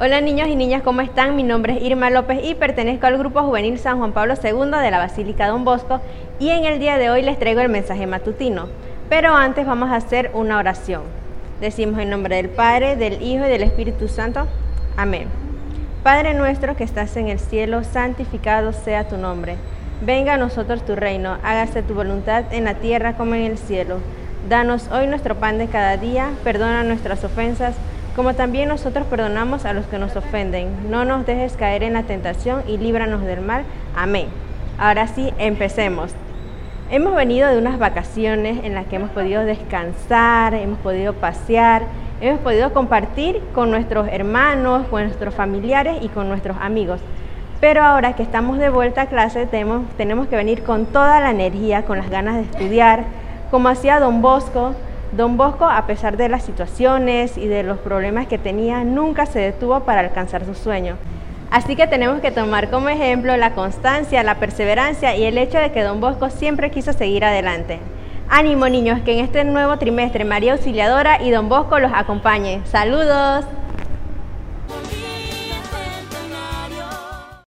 Hola niños y niñas, ¿cómo están? Mi nombre es Irma López y pertenezco al Grupo Juvenil San Juan Pablo II de la Basílica Don Bosco y en el día de hoy les traigo el mensaje matutino. Pero antes vamos a hacer una oración. Decimos en nombre del Padre, del Hijo y del Espíritu Santo. Amén. Padre nuestro que estás en el cielo, santificado sea tu nombre. Venga a nosotros tu reino, hágase tu voluntad en la tierra como en el cielo. Danos hoy nuestro pan de cada día, perdona nuestras ofensas como también nosotros perdonamos a los que nos ofenden. No nos dejes caer en la tentación y líbranos del mal. Amén. Ahora sí, empecemos. Hemos venido de unas vacaciones en las que hemos podido descansar, hemos podido pasear, hemos podido compartir con nuestros hermanos, con nuestros familiares y con nuestros amigos. Pero ahora que estamos de vuelta a clase, tenemos, tenemos que venir con toda la energía, con las ganas de estudiar, como hacía don Bosco, Don Bosco, a pesar de las situaciones y de los problemas que tenía, nunca se detuvo para alcanzar su sueño. Así que tenemos que tomar como ejemplo la constancia, la perseverancia y el hecho de que Don Bosco siempre quiso seguir adelante. Ánimo niños, que en este nuevo trimestre María Auxiliadora y Don Bosco los acompañen. Saludos.